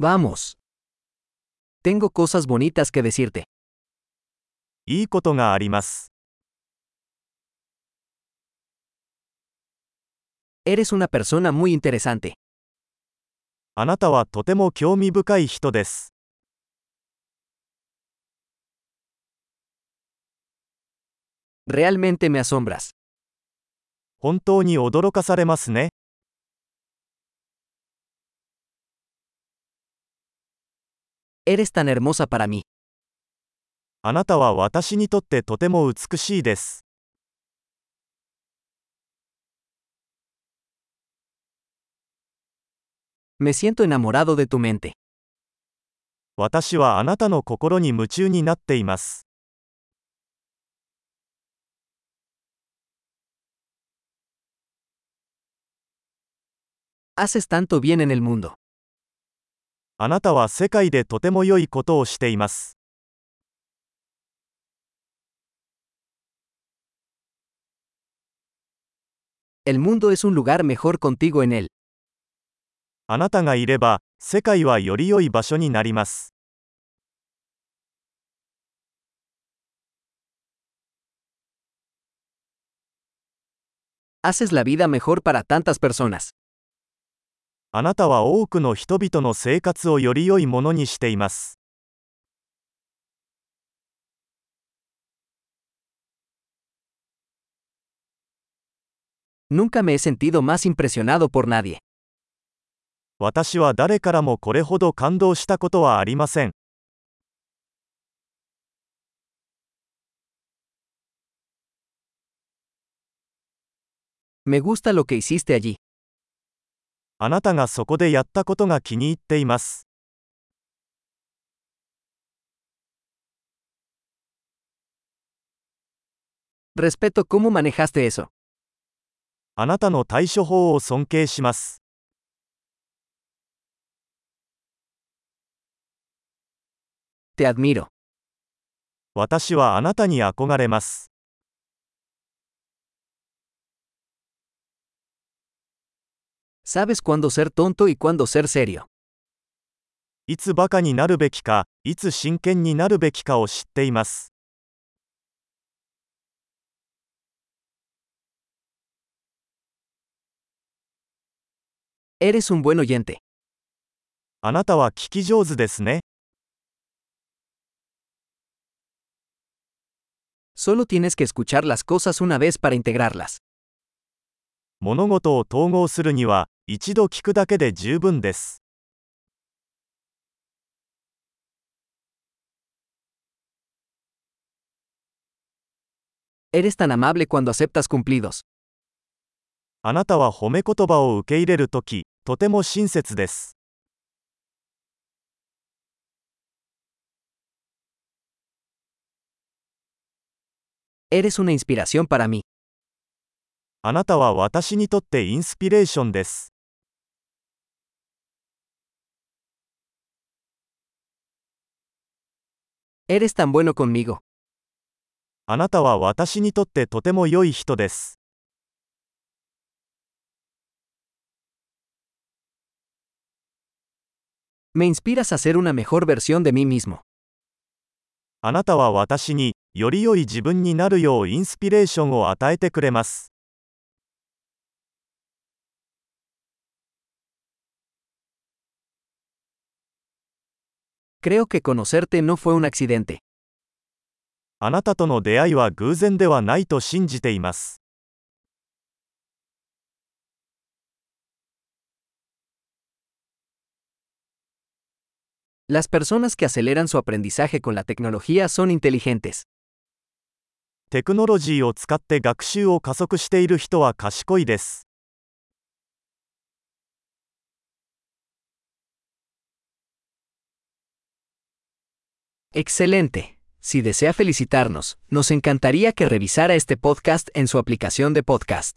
Vamos. Tengo cosas bonitas que decirte. いいことがあります。Eres una persona muy interesante. あなたはとても興味深い人です。Realmente me asombras. 本当に驚かされますね。Eres tan hermosa para mí. あなたは私にとってとても美しいです。Me siento enamorado de tu mente. 私はあなたの心に夢中になっています。Haces tanto bien en el mundo. あなたは世界でとても良いことをしています。El mundo es un lugar mejor contigo en él. あなたがいれば、世界はより良い場所になります。Haces la vida mejor para tantas personas. あなたは多くの人々の生活をより良いものにしています。Nunca me he sentido más impresionado por nadie. 私は誰からもこれほど感動したことはありません。Me gusta lo que hiciste allí. あなたがそこでやったことが気に入っています。Respeto cómo manejaste eso. あなたの対処法を尊敬します。Te admiro. 私はあなたに憧れます。Sabes cuándo ser tonto y cuándo ser serio. いつバカになるべきか、いつ真剣になるべきかを知っています。Eres un buen oyente. あなたは聞き上手ですね。Solo tienes que escuchar las cosas una vez para integrarlas. 物事を統合するには、一度聞くだけで十分です。Eres tan amable cuando aceptas cumplidos. あなたは褒め言葉を受け入れるとき、とても親切です。Eres una inspiración para mí. あなたは私にとってインスピレーションです。Eres tan bueno conmigo. あなたは私にとってとても良い人です。Me inspiras a ser una mejor versión de mí mismo. あなたは私に、より良い自分になるようインスピレーションを与えてくれます。Creo que conocerte no fue un accidente. あなたとの出会いは偶然ではないと信じています。Las personas que aceleran su aprendizaje con la tecnología son inteligentes. テクノロジーを使って学習を加速している人は賢いです。Excelente. Si desea felicitarnos, nos encantaría que revisara este podcast en su aplicación de podcast.